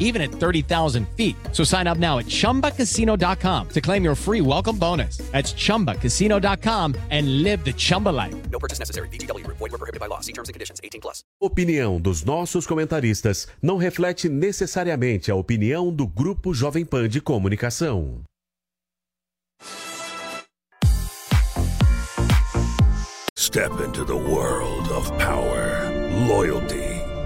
even at 30,000 feet. So sign up now at chumbacasino.com to claim your free welcome bonus. That's chumbacasino.com and live the Chumba life. No purchase necessary. Group. Void were prohibited by law. See terms and conditions. 18 plus. Opinião dos nossos comentaristas não reflete necessariamente a opinião do Grupo Jovem Pan de Comunicação. Step into the world of power, loyalty,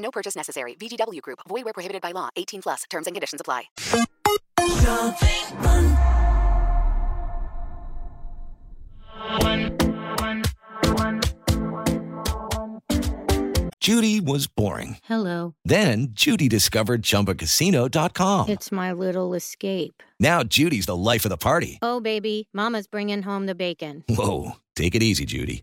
No purchase necessary. VGW Group. Void were prohibited by law. 18 plus. Terms and conditions apply. Judy was boring. Hello. Then Judy discovered ChumbaCasino.com. It's my little escape. Now Judy's the life of the party. Oh, baby, Mama's bringing home the bacon. Whoa, take it easy, Judy.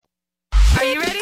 Are you ready?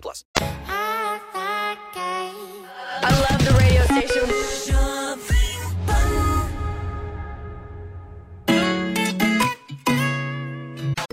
plus. I love the radio station.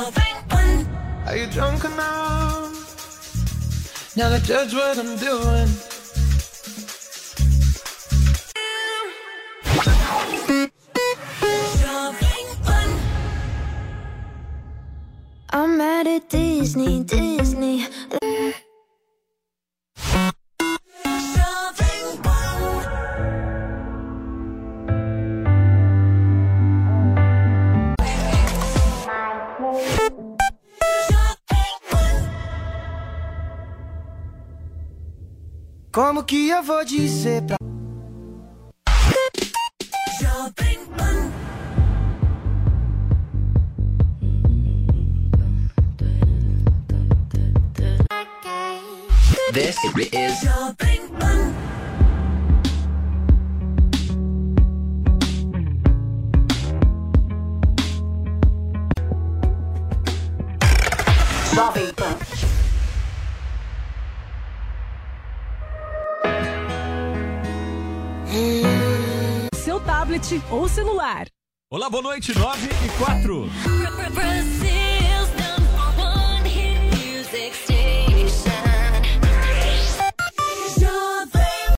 Are you drunk enough? Now to judge what I'm doing. I'm at Disney, Disney. Como que eu vou dizer pra. This is Jovem Pan. Jovem Pan. Tablet ou celular. Olá, boa noite, 9 e 4.